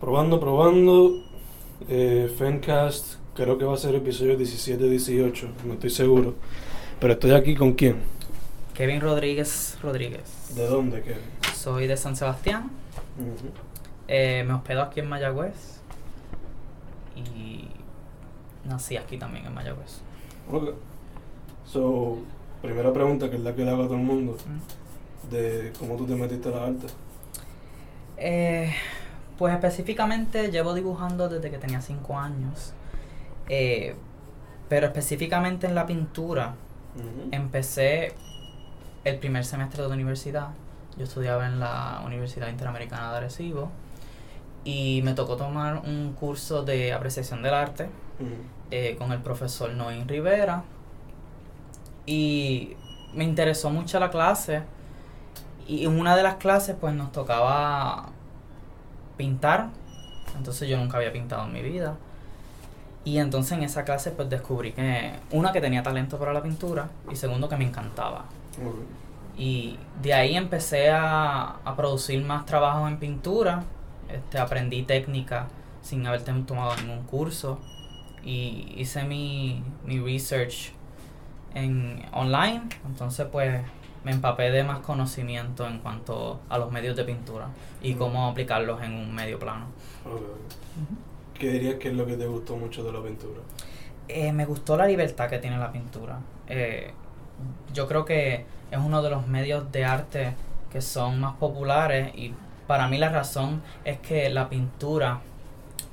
Probando, probando. Eh, Fencast, creo que va a ser episodio 17-18, no estoy seguro. Pero estoy aquí con quién. Kevin Rodríguez Rodríguez. ¿De dónde, Kevin? Soy de San Sebastián. Eh, me hospedo aquí en Mayagüez. Y nací aquí también en Mayagüez. Ok. So, primera pregunta que es la que le hago a todo el mundo. De cómo tú te metiste a las artes. Eh, pues específicamente llevo dibujando desde que tenía 5 años. Eh, pero específicamente en la pintura empecé el primer semestre de universidad. Yo estudiaba en la Universidad Interamericana de Arecibo y me tocó tomar un curso de apreciación del arte eh, con el profesor Noín Rivera y me interesó mucho la clase y en una de las clases pues nos tocaba pintar entonces yo nunca había pintado en mi vida y entonces en esa clase pues descubrí que una que tenía talento para la pintura y segundo que me encantaba y de ahí empecé a, a producir más trabajos en pintura. Este, aprendí técnica sin haber tomado ningún curso. Y hice mi, mi research en online. Entonces pues me empapé de más conocimiento en cuanto a los medios de pintura y cómo aplicarlos en un medio plano. ¿Qué dirías que es lo que te gustó mucho de la pintura? Eh, me gustó la libertad que tiene la pintura. Eh, yo creo que es uno de los medios de arte que son más populares y para mí la razón es que la pintura,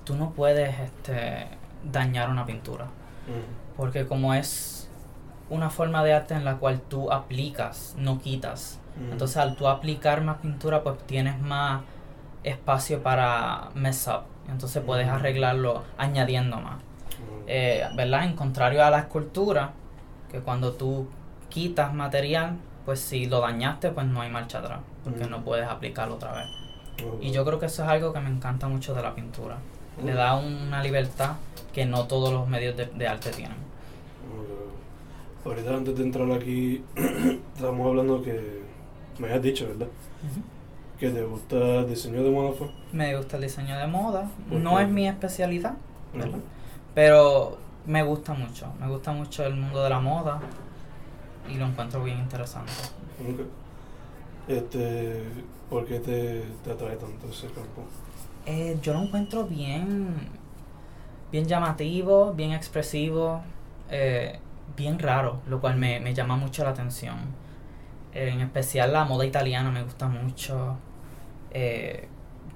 tú no puedes este, dañar una pintura. Porque como es una forma de arte en la cual tú aplicas, no quitas. Ujú. Entonces al tú aplicar más pintura pues tienes más espacio para mess up. Entonces puedes Ujú. arreglarlo añadiendo más. Ujú. Eh, ¿verdad? En contrario a la escultura, que cuando tú quitas material, pues si lo dañaste, pues no hay marcha atrás, porque Mm. no puedes aplicarlo otra vez. Y yo creo que eso es algo que me encanta mucho de la pintura. Le Mm. da una libertad que no todos los medios de, de arte tienen. Ahorita antes de entrar aquí, estábamos hablando que me habías dicho, ¿verdad? Que te gusta el diseño de moda fue. Me gusta el diseño de moda, ¿Por no es mi especialidad, ¿verdad? Pero me gusta mucho, me gusta mucho el mundo de la moda y lo encuentro bien interesante. Este, ¿por qué te, te atrae tanto ese campo? Eh, yo lo encuentro bien, bien llamativo, bien expresivo, eh, bien raro, lo cual me, me llama mucho la atención. Eh, en especial la moda italiana me gusta mucho. Eh,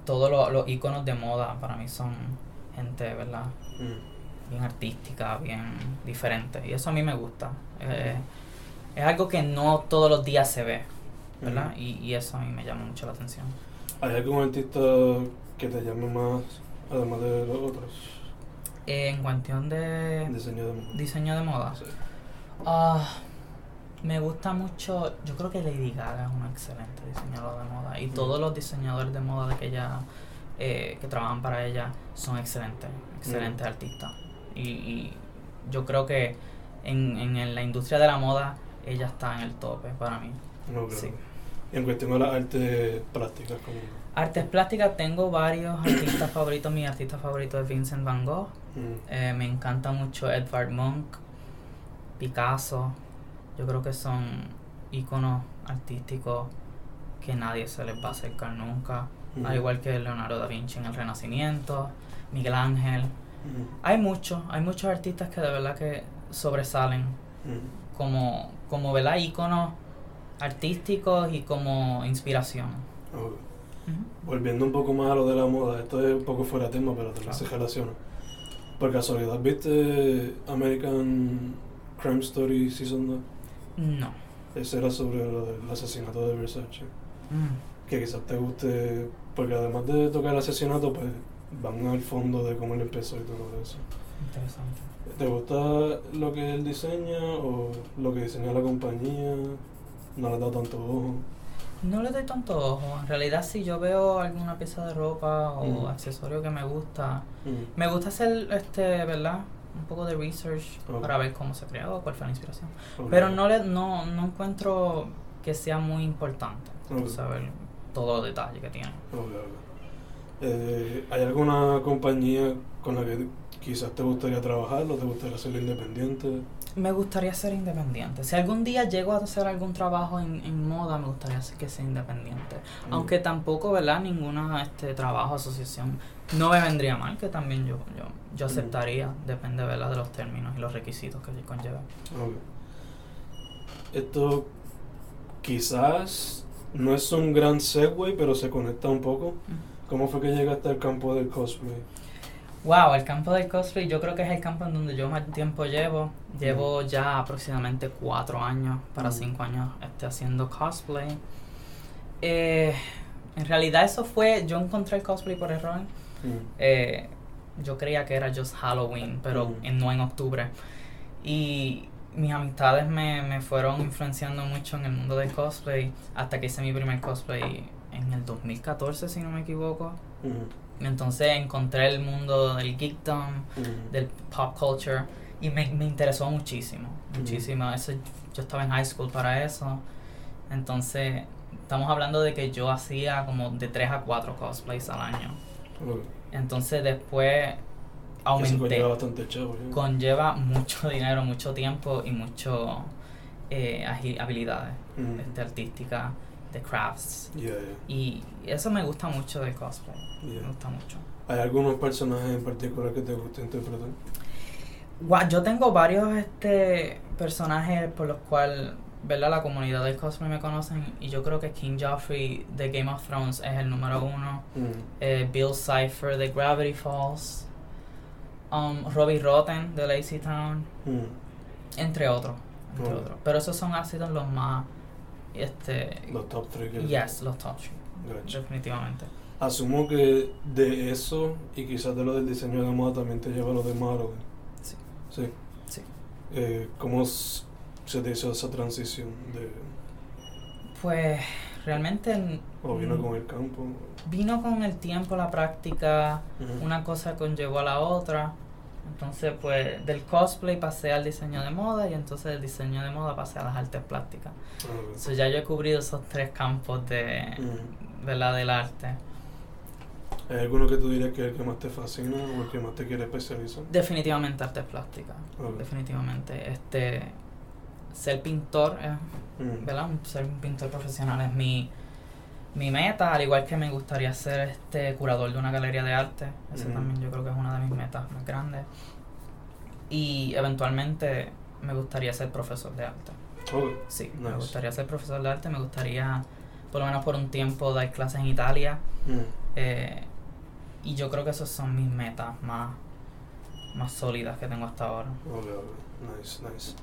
todos lo- los iconos de moda para mí son gente, ¿verdad? Mm. Bien artística, bien diferente. Y eso a mí me gusta. Eh, es algo que no todos los días se ve, ¿verdad? Y, y eso a mí me llama mucho la atención. ¿Hay algún artista que te llame más, además de los otros? Eh, en cuestión de Diseño de moda. diseño de moda. Sí. Ah, me gusta mucho, yo creo que Lady Gaga es una excelente diseñadora de moda y Mm. todos los diseñadores de moda de que ella eh, que trabajan para ella son excelentes, excelentes Mm. artistas. Y, y yo creo que en, en, en la industria de la moda ella está en el tope para mí. Sí. Y en cuestión de las artes plásticas, como. Artes plásticas tengo varios artistas favoritos. Mi artista favorito es Vincent Van Gogh. Mm. Eh, me encanta mucho Edvard Munch, Picasso. Yo creo que son íconos artísticos que nadie se les va a acercar nunca. Mm. Al igual que Leonardo da Vinci en el Renacimiento, Miguel Ángel. Mm. Hay muchos, hay muchos artistas que de verdad que sobresalen como, como ¿verdad? íconos artísticos y como inspiración. Volviendo un poco más a lo de la moda, esto es un poco fuera de tema, pero también Claro. se relaciona. Por casualidad, ¿viste American Crime Story Season 2? No. Ese era sobre lo del asesinato de Versace. Mm. Que quizás te guste, porque además de tocar el asesinato, pues van al fondo de cómo él empezó y todo eso. Interesante. ¿Te gusta lo que él diseña o lo que diseña la compañía? No le da tanto ojo. No le doy tanto ojo. En realidad, si yo veo alguna pieza de ropa o Ujú. accesorio que me gusta, Mm. me gusta hacer, este, ¿verdad? Un poco de research para ver cómo se creó, cuál fue la inspiración. Pero no, le, no, no encuentro que sea muy importante saber todos los detalles que tiene. Eh, ¿Hay alguna compañía con la que quizás te gustaría trabajar o te gustaría ser independiente? Me gustaría ser independiente. Si algún día llego a hacer algún trabajo en, en moda, me gustaría que sea independiente. Mm. Aunque tampoco, ¿verdad? Ninguna este trabajo, asociación, no me vendría mal, que también yo, yo, yo Mm. aceptaría, depende, ¿verdad? De los términos y los requisitos que conlleva. Ok. Esto quizás no es un gran segue, pero se conecta un poco. ¿Cómo fue que llegaste al campo del cosplay? Wow, el campo del cosplay yo creo que es el campo en donde yo más tiempo llevo. Llevo ya aproximadamente cuatro años para Mm. cinco años este, haciendo cosplay. Eh, en realidad eso fue, yo encontré el cosplay por error. Mm. Eh, yo creía que era just Halloween, pero Mm. en- no en octubre. Y mis amistades me, me fueron influenciando mucho en el mundo del cosplay hasta que hice mi primer cosplay en el 2014, si no me equivoco. Mm. Entonces encontré el mundo del geekdom, del pop culture y me, me interesó muchísimo, muchísimo. Eso, yo estaba en high school para eso. Entonces, estamos hablando de que yo hacía como de 3 a 4 cosplays al año. Entonces, después Eso aumenté. conlleva bastante chavo. Conlleva mucho dinero, mucho tiempo y mucho eh, habilidades este, artísticas, de crafts. Yeah, yeah, Y eso me gusta mucho del cosplay. yeah. Me gusta mucho. ¿Hay algunos personajes en particular que te guste interpretar? Gua- Yo tengo varios este personajes por los cuales, ¿verdad? La comunidad del cosplay me conocen y yo creo que King Joffrey de Game of Thrones es el número uno. Mm. Eh, Bill Cipher de Gravity Falls. Um, Robbie Rotten de Lazy Town. Mm. Entre otros. Entre Oh. otros. Pero esos son sido los más este Los top 3 que yes, los top three, Gotcha. definitivamente. Asumo que de eso y quizás de lo del diseño de moda también te lleva lo de Marvel. Sí. Sí. Sí. Eh, ¿Cómo se te hizo esa transición? De, Pues realmente ¿O vino mm, con el campo? vino con el tiempo, la práctica, una cosa conllevó a la otra. Entonces, pues del cosplay pasé al diseño de moda y entonces del diseño de moda pasé a las artes plásticas. Entonces ya yo he cubrido esos tres campos de, Ujú. ¿verdad? del arte. ¿Hay alguno que tú dirías que es el que más te fascina o el que más te quiere especializar? Definitivamente artes plásticas. Definitivamente. Este ser pintor, Mm. ¿verdad? Ser un pintor profesional es mi, mi meta, al igual que me gustaría ser este curador de una galería de arte. Ujú. también yo creo que es una de mis metas más grandes. Y eventualmente me gustaría ser profesor de arte. Ok. Sí, me gustaría ser profesor de arte, me gustaría por lo menos por un tiempo dar clases en Italia. Mm. eh, y yo creo que esas son mis metas más, más sólidas que tengo hasta ahora. Ok, ok. Nice, nice.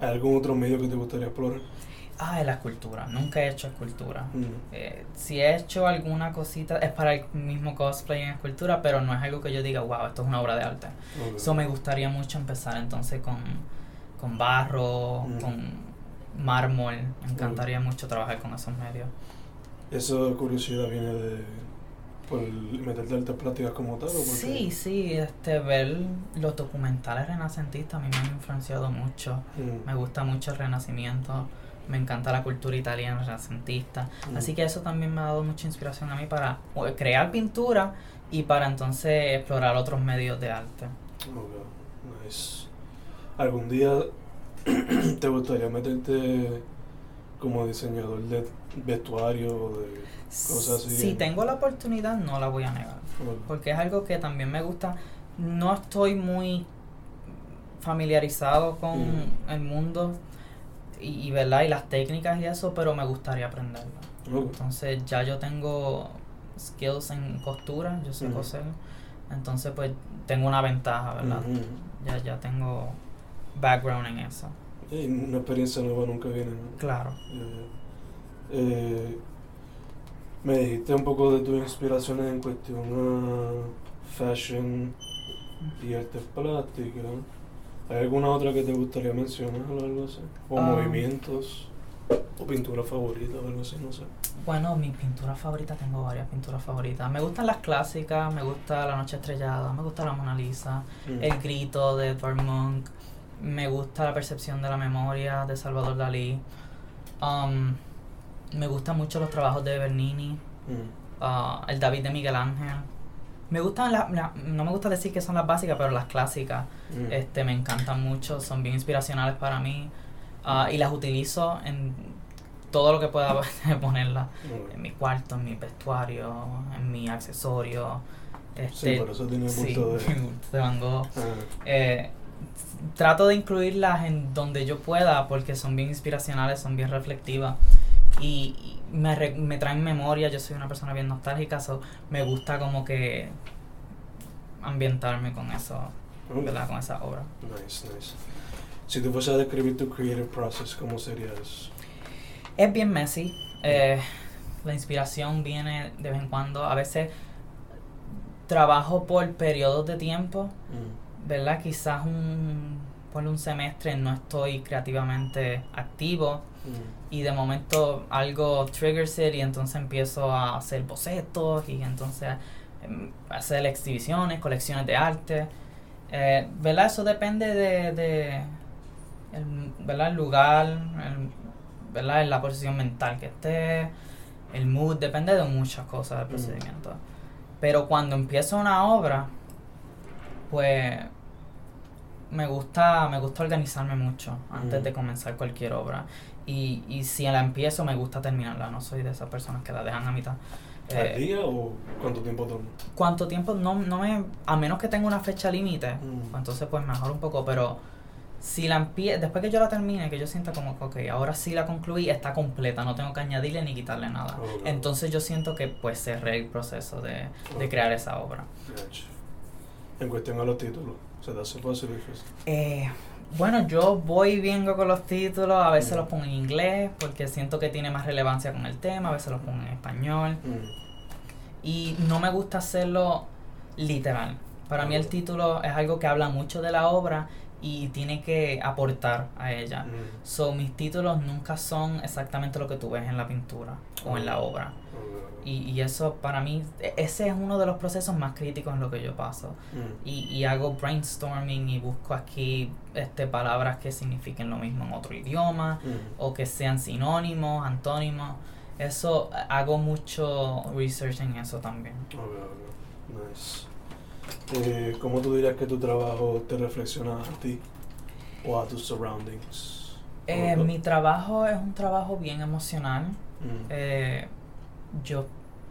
¿Hay algún otro medio que te gustaría explorar? Ah, la escultura. Nunca he hecho escultura. Mm. Eh, si he hecho alguna cosita, es para el mismo cosplay en escultura, pero no es algo que yo diga, wow, esto es una obra de arte. Eso me gustaría mucho empezar entonces con, con barro, Mm. con mármol. Me encantaría mucho trabajar con esos medios. ¿Esa curiosidad viene de por meterte artes plásticas como tal? o Sí, sí, este, ver los documentales renacentistas a mí me han influenciado mucho. Mm. Me gusta mucho el renacimiento, me encanta la cultura italiana renacentista. Mm. Así que eso también me ha dado mucha inspiración a mí para crear pintura y para entonces explorar otros medios de arte. Ok, nice. ¿Algún día te gustaría meterte como diseñador de vestuario o de cosas así? Si tengo la oportunidad, no la voy a negar. Porque es algo que también me gusta. No estoy muy familiarizado con Mm. el mundo y, y, ¿verdad? y las técnicas y eso, pero me gustaría aprenderlo. Entonces ya yo tengo skills en costura, yo sé Ujú. coser. Entonces pues tengo una ventaja, ¿verdad? Ya, ya tengo background en eso. Y una experiencia nueva nunca viene, ¿no? Claro. Ya. Eh, me dijiste un poco de tus inspiraciones en cuestión a fashion y artes plásticas. ¿Hay alguna otra que te gustaría mencionar o algo así? O Ah. movimientos, o pintura favorita o algo así, no sé. Bueno, mi pintura favorita, tengo varias pinturas favoritas. Me gustan las clásicas, me gusta La Noche Estrellada, me gusta La Mona Lisa, Mm. El Grito de Edvard Munch, me gusta La Percepción de la Memoria de Salvador Dalí. Um, me gustan mucho los trabajos de Bernini, Mm. ah, el David de Miguel Ángel. Me gustan las, la- no me gusta decir que son las básicas, pero las clásicas Mm. este, me encantan mucho, son bien inspiracionales para mí ah, y las utilizo en todo lo que pueda ponerlas, en mi cuarto, en mi vestuario, en mi accesorio. Sí, Este, por eso tiene sí, de... de Van Gogh. Ah, Eh, trato de incluirlas en donde yo pueda porque son bien inspiracionales, son bien reflectivas y, y me, re- me traen memoria. Yo soy una persona bien nostálgica, so me gusta como que ambientarme con eso, ok. ¿verdad? Con esa obra. Nice, nice. Si tú fueras a describir tu creative process, ¿cómo sería eso? Es bien messy. eh, la inspiración viene de vez en cuando. A veces trabajo por periodos de tiempo. Mm. ¿verdad? Quizás un, por un semestre no estoy creativamente activo Mm. y de momento algo triggers it y entonces empiezo a hacer bocetos y entonces em, hacer exhibiciones, colecciones de arte. Eh, ¿Verdad? Eso depende de, de el, ¿verdad? el lugar, el- ¿verdad? la posición mental que esté, el mood, depende de muchas cosas del Mm. procedimiento. Pero cuando empiezo una obra, pues me gusta, me gusta organizarme mucho antes Mm. de comenzar cualquier obra. Y, y si la empiezo, me gusta terminarla. No soy de esas personas que la dejan a mitad. ¿Al Eh, día o cuánto tiempo toma? ¿Cuánto tiempo? No, no me. A menos que tenga una fecha límite, Mm. pues entonces pues mejor un poco. Pero si la empie después que yo la termine, que yo sienta como que, ok, ahora sí la concluí, está completa, no tengo que añadirle ni quitarle nada. Oh. Entonces yo siento que pues cerré el proceso de, de Ok. crear esa obra. Gotcha. En cuestión a los títulos, Eh, bueno, yo voy y vengo con los títulos, a veces Mm. los pongo en inglés porque siento que tiene más relevancia con el tema, a veces los pongo en español Mm. y no me gusta hacerlo literal. Para mí el título es algo que habla mucho de la obra y tiene que aportar a ella. Mm. So, mis títulos nunca son exactamente lo que tú ves en la pintura o en la obra. Ok. Y, y eso para mí, e- ese es uno de los procesos más críticos en lo que yo paso. Mm. y, y hago brainstorming y busco aquí este palabras que signifiquen lo mismo en otro idioma Mm. o que sean sinónimos, antónimos. Eso hago mucho research en eso también. Nice. Eh, ¿Cómo tú dirías que tu trabajo te reflexiona a ti o a tus surroundings? Eh, ¿O- mi trabajo es un trabajo bien emocional. Mm. Eh, yo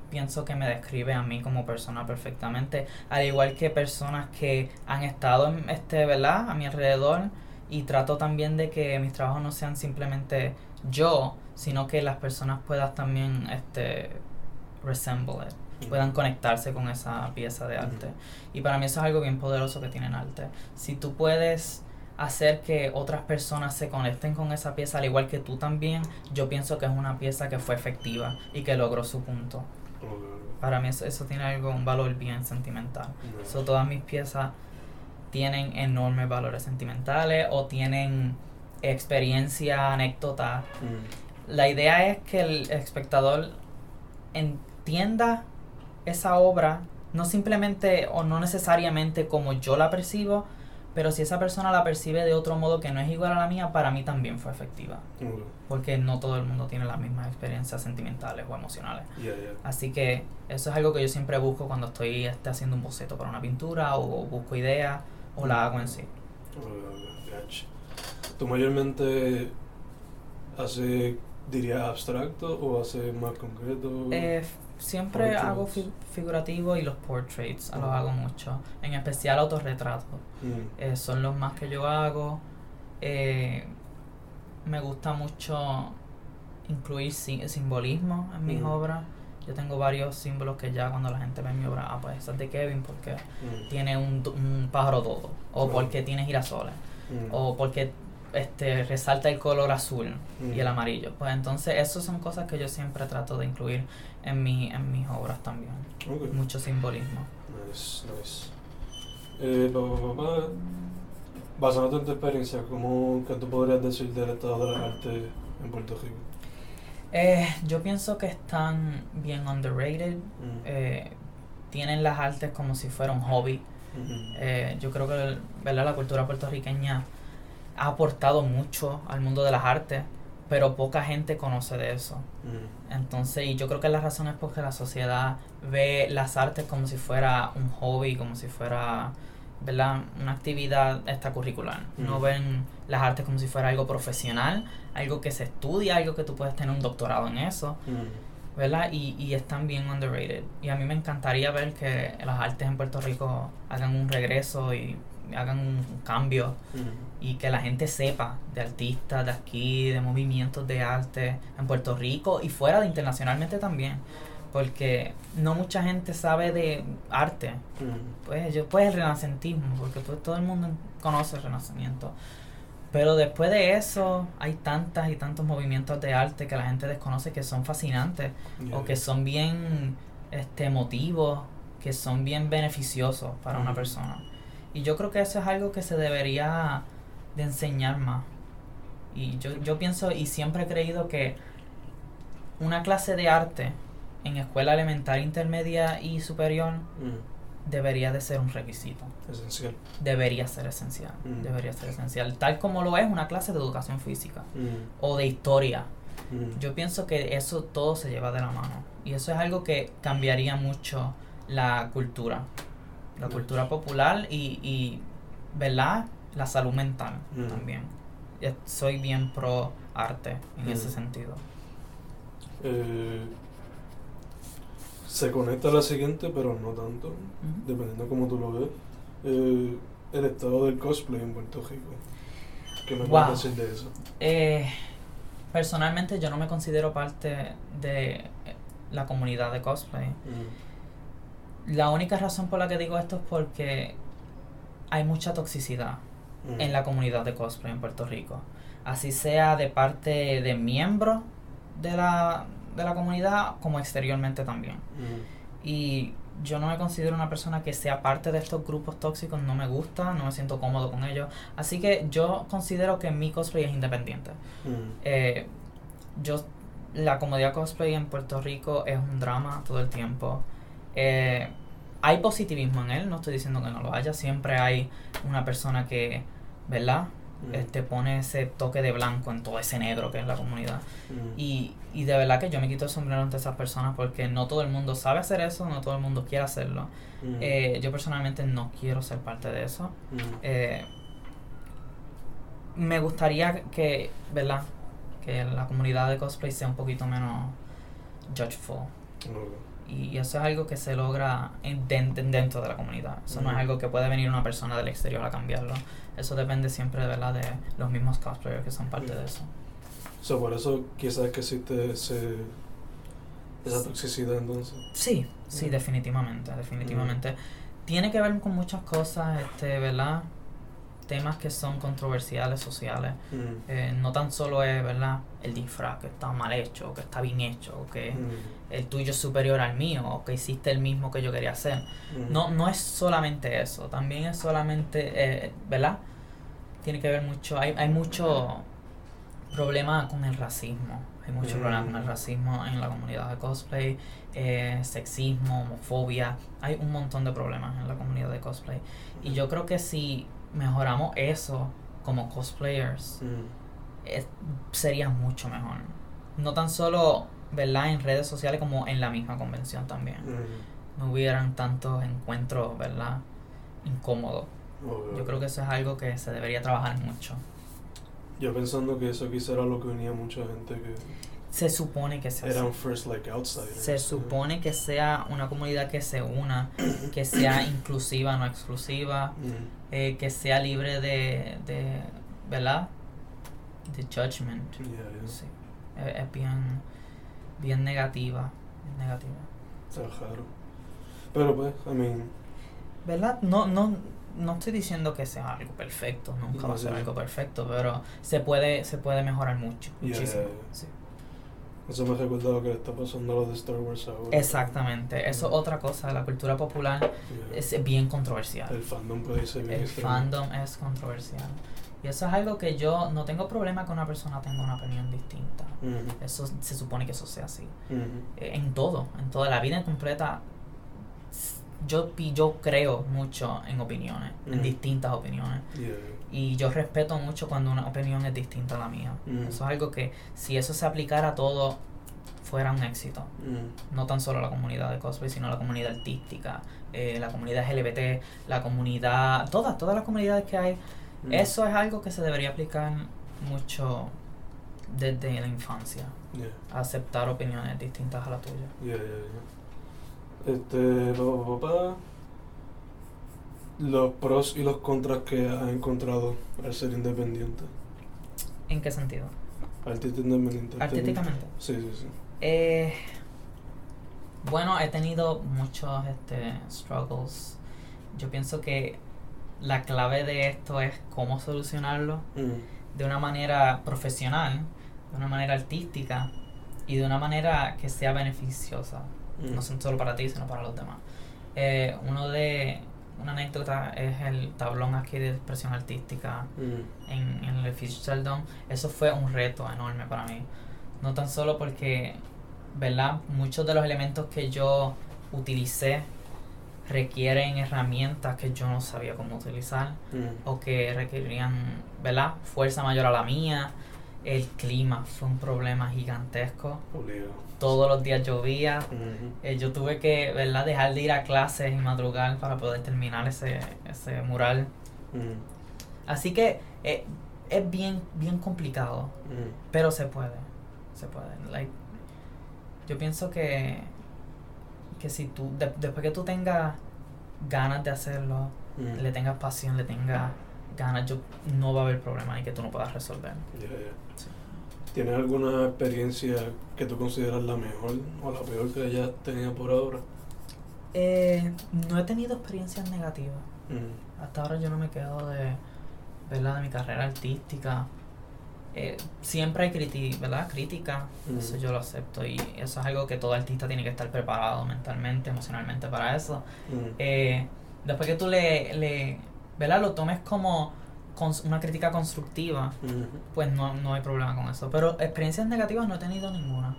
pienso que me describe a mí como persona perfectamente, al igual que personas que han estado en este, ¿verdad? A mi alrededor y trato también de que mis trabajos no sean simplemente yo, sino que las personas puedan también este resemble it, Puedan conectarse con esa pieza de arte. Y para mí eso es algo bien poderoso que tiene el arte. Si tú puedes hacer que otras personas se conecten con esa pieza, al igual que tú también, yo pienso que es una pieza que fue efectiva y que logró su punto. Para mí eso, eso tiene algo, un valor bien sentimental. Nice. So, todas mis piezas tienen enormes valores sentimentales o tienen experiencia, anécdota. La idea es que el espectador entienda esa obra, no simplemente o no necesariamente como yo la percibo, pero si esa persona la percibe de otro modo que no es igual a la mía, para mí también fue efectiva. Porque no todo el mundo tiene las mismas experiencias sentimentales o emocionales. Yeah, yeah. Así que eso es algo que yo siempre busco cuando estoy este, haciendo un boceto para una pintura o busco ideas o la hago en sí. Gotcha. ¿Tú mayormente haces, diría, abstracto o haces más concreto? Eh, siempre Portraits. hago fi- figurativo y los portraits, los hago mucho. En especial autorretratos. Mm. Eh, son los más que yo hago. Eh, me gusta mucho incluir si- simbolismo en mis Mm. obras. Yo tengo varios símbolos que ya cuando la gente ve mi obra, ah, pues esa es de Kevin porque Mm. tiene un, un pájaro todo, o porque tiene girasoles, Mm. o porque este resalta el color azul y el amarillo. Pues entonces, esas son cosas que yo siempre trato de incluir en, mi, en mis obras también. Mucho simbolismo. Nice, nice. Eh. Basándote en tu experiencia, ¿cómo que tú podrías decir del estado de las artes en Puerto Rico? Eh, yo pienso que están bien underrated. Mm. eh, tienen las artes como si fuera un hobby. Eh, yo creo que ¿verdad? la cultura puertorriqueña ha aportado mucho al mundo de las artes, pero poca gente conoce de eso. Mm. Entonces, y yo creo que la razón es porque la sociedad ve las artes como si fuera un hobby, como si fuera, ¿verdad? Una actividad extracurricular. No Mm. ven las artes como si fuera algo profesional, algo que se estudia, algo que tú puedes tener un doctorado en eso, Mm. ¿verdad? Y, y están bien underrated. Y a mí me encantaría ver que las artes en Puerto Rico hagan un regreso y hagan un cambio y que la gente sepa de artistas de aquí, de movimientos de arte en Puerto Rico y fuera de internacionalmente también, porque no mucha gente sabe de arte, pues yo pues el renacentismo, porque pues todo el mundo conoce el renacimiento. Pero después de eso hay tantas y tantos movimientos de arte que la gente desconoce que son fascinantes Yeah. o que son bien este emotivos, que son bien beneficiosos para una persona. Y yo creo que eso es algo que se debería de enseñar más. Y yo, yo pienso y siempre he creído que una clase de arte en escuela elemental, intermedia y superior Mm. debería de ser un requisito. Esencial. Debería ser esencial. Mm. Debería ser esencial. Tal como lo es una clase de educación física Mm. o de historia. Yo pienso que eso todo se lleva de la mano. Y eso es algo que cambiaría mucho la cultura. La cultura popular y, y, ¿verdad? La salud mental Mm. también. Soy bien pro arte en ese Mm. sentido. Eh, se conecta a la siguiente, pero no tanto, Ujú. dependiendo cómo tú lo ves. Eh, el estado del cosplay en Puerto Rico. ¿Qué me Wow. puedes decir de eso? Eh, personalmente yo no me considero parte de la comunidad de cosplay. Mm. La única razón por la que digo esto es porque hay mucha toxicidad Mm. en la comunidad de cosplay en Puerto Rico. Así sea de parte de miembros de la, de la comunidad como exteriormente también. Mm. Y yo no me considero una persona que sea parte de estos grupos tóxicos, no me gusta, no me siento cómodo con ellos. Así que yo considero que mi cosplay es independiente. Mm. Eh, yo, la comunidad cosplay en Puerto Rico es un drama todo el tiempo. Eh, hay positivismo en él, no estoy diciendo que no lo haya, siempre hay una persona que, ¿verdad? Mm. Este pone ese toque de blanco en todo ese negro que es la comunidad. Mm. Y, y de verdad que yo me quito el sombrero ante esas personas porque no todo el mundo sabe hacer eso, no todo el mundo quiere hacerlo. Mm. Eh, yo personalmente no quiero ser parte de eso. Mm. Eh, me gustaría que, ¿verdad? Que la comunidad de cosplay sea un poquito menos judgeful. Y eso es algo que se logra en- den- den- dentro de la comunidad. Eso no es algo que puede venir una persona del exterior a cambiarlo. Eso depende siempre, ¿verdad? De los mismos cosplayers que son parte de eso. So, por eso quizás que existe ese, esa toxicidad entonces. Sí, sí, definitivamente, definitivamente. Tiene que ver con muchas cosas, este, ¿verdad? Temas que son controversiales, sociales. Mm. Eh, no tan solo es, ¿verdad? El disfraz que está mal hecho, o que está bien hecho, o que Mm. el tuyo es superior al mío, o que hiciste el mismo que yo quería hacer. Mm. No, no es solamente eso, también es solamente, eh, ¿verdad? Tiene que ver mucho, hay, hay mucho problema con el racismo, hay mucho problema con el racismo en la comunidad de cosplay, eh, sexismo, homofobia, hay un montón de problemas en la comunidad de cosplay. Y yo creo que si mejoramos eso como cosplayers, Mm. es- sería mucho mejor. No tan solo, ¿verdad? En redes sociales como en la misma convención también Mm. no hubieran tantos encuentros, ¿verdad? Incómodos. Yo creo que eso es algo que se debería trabajar mucho. Yo pensando que eso quizá era lo que unía a mucha gente que Se supone que sea eran first like outsiders. Se supone que sea una comunidad que se una, que sea inclusiva, no exclusiva, Mm. eh, que sea libre de, de, ¿verdad? De judgment. Yeah, yeah. Sí. Es, es bien, bien negativa, bien negativa. Está raro. Pero pues, I mean, ¿Verdad? No, no, no estoy diciendo que sea algo perfecto, nunca va a ser algo perfecto, pero se puede, se puede mejorar mucho, Yeah, muchísimo. sí. Eso me recuerda lo que le está pasando a los de Star Wars ahora. Exactamente, eso es otra cosa, la cultura popular Yeah. es bien controversial. El fandom puede ser bien El fandom es controversial. Y eso es algo que yo no tengo problema que una persona tenga una opinión distinta. Mhm. Eso se supone que eso sea así. Mhm. Eh, En todo, en toda la vida completa. yo, yo creo mucho en opiniones, en Mm. distintas opiniones. Yeah. Y yo respeto mucho cuando una opinión es distinta a la mía. Mm. Eso es algo que si eso se aplicara a todo, fuera un éxito. Mm. No tan solo la comunidad de cosplay, sino a la comunidad artística, eh, la comunidad LGBT, la comunidad, todas, todas las comunidades que hay. Mm. Eso es algo que se debería aplicar mucho desde la infancia. Yeah. Aceptar opiniones distintas a la tuya. Yeah, yeah. Este, pa, pa, pa, pa. Los pros y los contras que has encontrado al ser independiente. ¿En qué sentido? Artista independiente. Artísticamente. Sí, sí, sí. Eh, bueno, he tenido muchos este, struggles. Yo pienso que la clave de esto es cómo solucionarlo Mm. de una manera profesional, de una manera artística y de una manera que sea beneficiosa. Mm. No solo para ti, sino para los demás. Eh, uno de una anécdota es el tablón aquí de expresión artística Mm. en, en el Fitzgerald Dome, eso fue un reto enorme para mí. No tan solo porque, ¿verdad? Muchos de los elementos que yo utilicé requieren herramientas que yo no sabía cómo utilizar Mm. o que requerían, ¿verdad? Fuerza mayor a la mía. El clima fue un problema gigantesco. Obligado. Todos los días llovía. Eh, yo tuve que, ¿verdad? Dejar de ir a clases y madrugar para poder terminar ese, ese mural. Así que eh, es bien, bien complicado, pero se puede, se puede. Like, yo pienso que, que si tú, de- después que tú tengas ganas de hacerlo, le tengas pasión, le tengas ganas, yo, no va a haber problema y que tú no puedas resolver. Sí. ¿Tienes alguna experiencia que tú consideras la mejor o la peor que hayas tenido por ahora? Eh, no he tenido experiencias negativas. Mm. Hasta ahora yo no me quedo de, ¿verdad? de mi carrera artística. Eh, siempre hay criti ¿verdad? crítica, Mm. eso yo lo acepto y eso es algo que todo artista tiene que estar preparado mentalmente, emocionalmente para eso. Mm. Eh, después que tú le, le ¿verdad? lo tomes como una crítica constructiva, pues no, no hay problema con eso. Pero experiencias negativas no he tenido ninguna.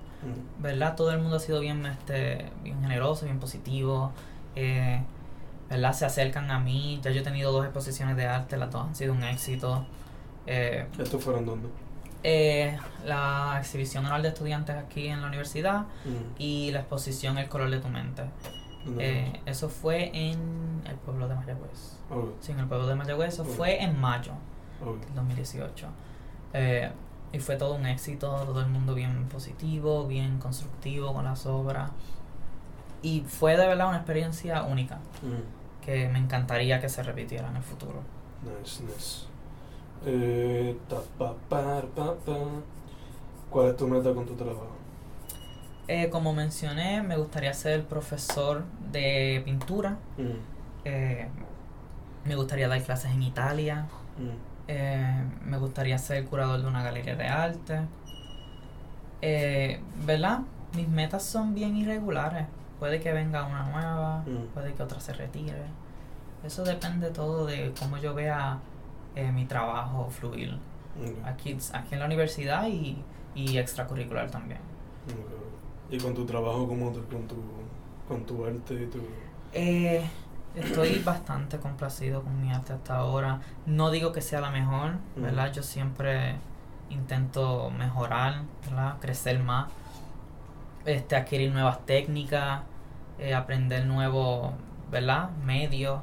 ¿verdad? Todo el mundo ha sido bien, este, bien generoso, bien positivo, eh, ¿verdad? Se acercan a mí, ya yo he tenido dos exposiciones de arte, las dos han sido un éxito. Eh, ¿Estos fueron dónde? eh, la exhibición anual de estudiantes aquí en la universidad y la exposición El color de tu mente. ¿Dónde Eh, eso fue en el pueblo de Mayagüez. Sí, en el pueblo de Mayagüez, eso fue en mayo ok. del 2018. Eh, y fue todo un éxito, todo el mundo bien positivo, bien constructivo con las obras. Y fue de verdad una experiencia única Mm. que me encantaría que se repitiera en el futuro. Nice, nice. Eh, ta, pa, pa, pa, pa. ¿Cuál es tu meta con tu trabajo? Eh, como mencioné, me gustaría ser profesor de pintura. Mm. Eh, me gustaría dar clases en Italia. Mm. Eh, me gustaría ser curador de una galería de arte. Eh, ¿Verdad? Mis metas son bien irregulares. Puede que venga una nueva, Mm. puede que otra se retire. Eso depende todo de cómo yo vea eh, mi trabajo fluir. Aquí, aquí en la universidad y, y extracurricular también. ¿Y con tu trabajo como tú, con tu, con tu arte y tu... Eh, estoy bastante complacido con mi arte hasta ahora. No digo que sea la mejor, ¿verdad? Yo siempre intento mejorar, ¿verdad? Crecer más, este, adquirir nuevas técnicas, eh, aprender nuevos, ¿verdad? Medios.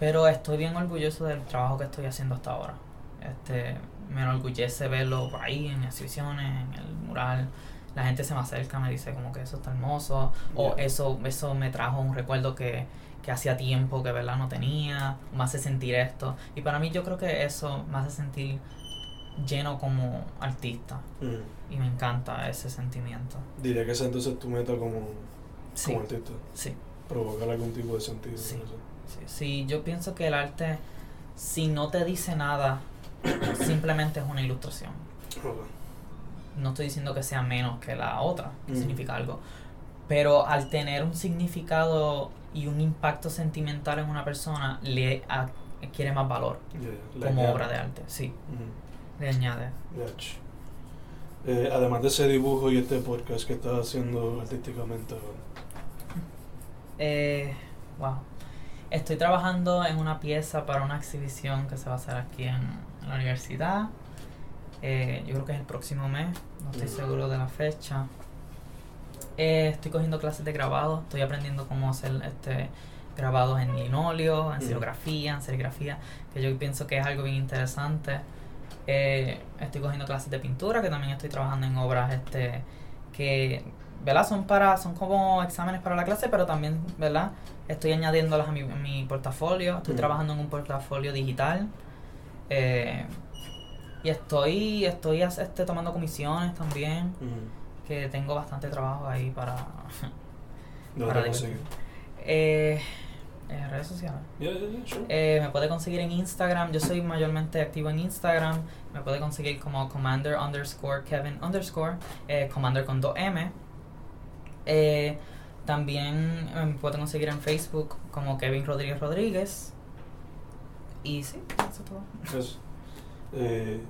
Pero estoy bien orgulloso del trabajo que estoy haciendo hasta ahora. Este, me enorgullece verlo por ahí en exhibiciones, en el mural. La gente se me acerca, me dice como que eso está hermoso, o Yeah. eso, eso me trajo un recuerdo que, que hacía tiempo que verdad no tenía, me hace sentir esto. Y para mí yo creo que eso me hace sentir lleno como artista. Mm. Y me encanta ese sentimiento. Diría que esa entonces tu meta como, Sí, como artista. sí, Provocar algún tipo de sentido. Sí. no sé. sí, sí. Yo pienso que el arte, si no te dice nada, simplemente es una ilustración. Ok. No estoy diciendo que sea menos que la otra, que Mm. significa algo. Pero al tener un significado y un impacto sentimental en una persona, le adquiere más valor Yeah, como obra de arte. Sí, Mm. le añade. Gotcha. Eh, además de ese dibujo y este podcast que estás haciendo artísticamente. Eh, Wow. Estoy trabajando en una pieza para una exhibición que se va a hacer aquí en la universidad. Eh, yo creo que es el próximo mes, no estoy seguro de la fecha. Eh, estoy cogiendo clases de grabado, estoy aprendiendo cómo hacer este grabados en linóleo, en silografía, en serigrafía, que yo pienso que es algo bien interesante. Eh, estoy cogiendo clases de pintura, que también estoy trabajando en obras este que ¿verdad? Son para, son como exámenes para la clase, pero también, ¿verdad? Estoy añadiéndolas a mi, a mi portafolio, estoy Mm. trabajando en un portafolio digital. eh, y estoy, estoy este, tomando comisiones también, que tengo bastante trabajo ahí para... ¿Dónde para te eh, en redes sociales. Yeah, yeah, yeah, sure. Eh, me puede conseguir en Instagram. Yo soy mayormente activo en Instagram. Me puede conseguir como Commander underscore Kevin underscore. eh, Commander con 2M. Eh, también eh, me puede conseguir en Facebook como Kevin Rodríguez Rodríguez. Y sí, eso es todo. Pues, eh,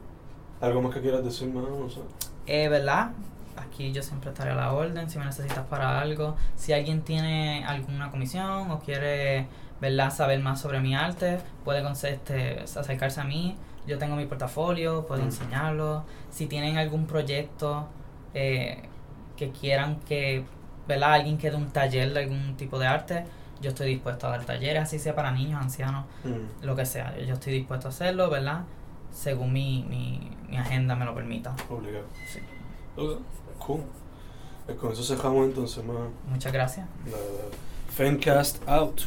¿Algo más que quieras decir, más? No sé. Eh, ¿verdad? Aquí yo siempre estaré a la orden si me necesitas para algo. Si alguien tiene alguna comisión o quiere, ¿verdad? Saber más sobre mi arte, puede este, acercarse a mí. Yo tengo mi portafolio, puedo Mm. enseñarlo. Si tienen algún proyecto eh, que quieran que, ¿verdad? Alguien que dé un taller de algún tipo de arte, yo estoy dispuesto a dar talleres, así sea para niños, ancianos, Mm, lo que sea. Yo estoy dispuesto a hacerlo, ¿verdad? Según mi, mi, mi agenda me lo permita. obligado. Sí. Ok, cool. Pues con eso cerramos entonces, más. Muchas gracias. La Fencast out.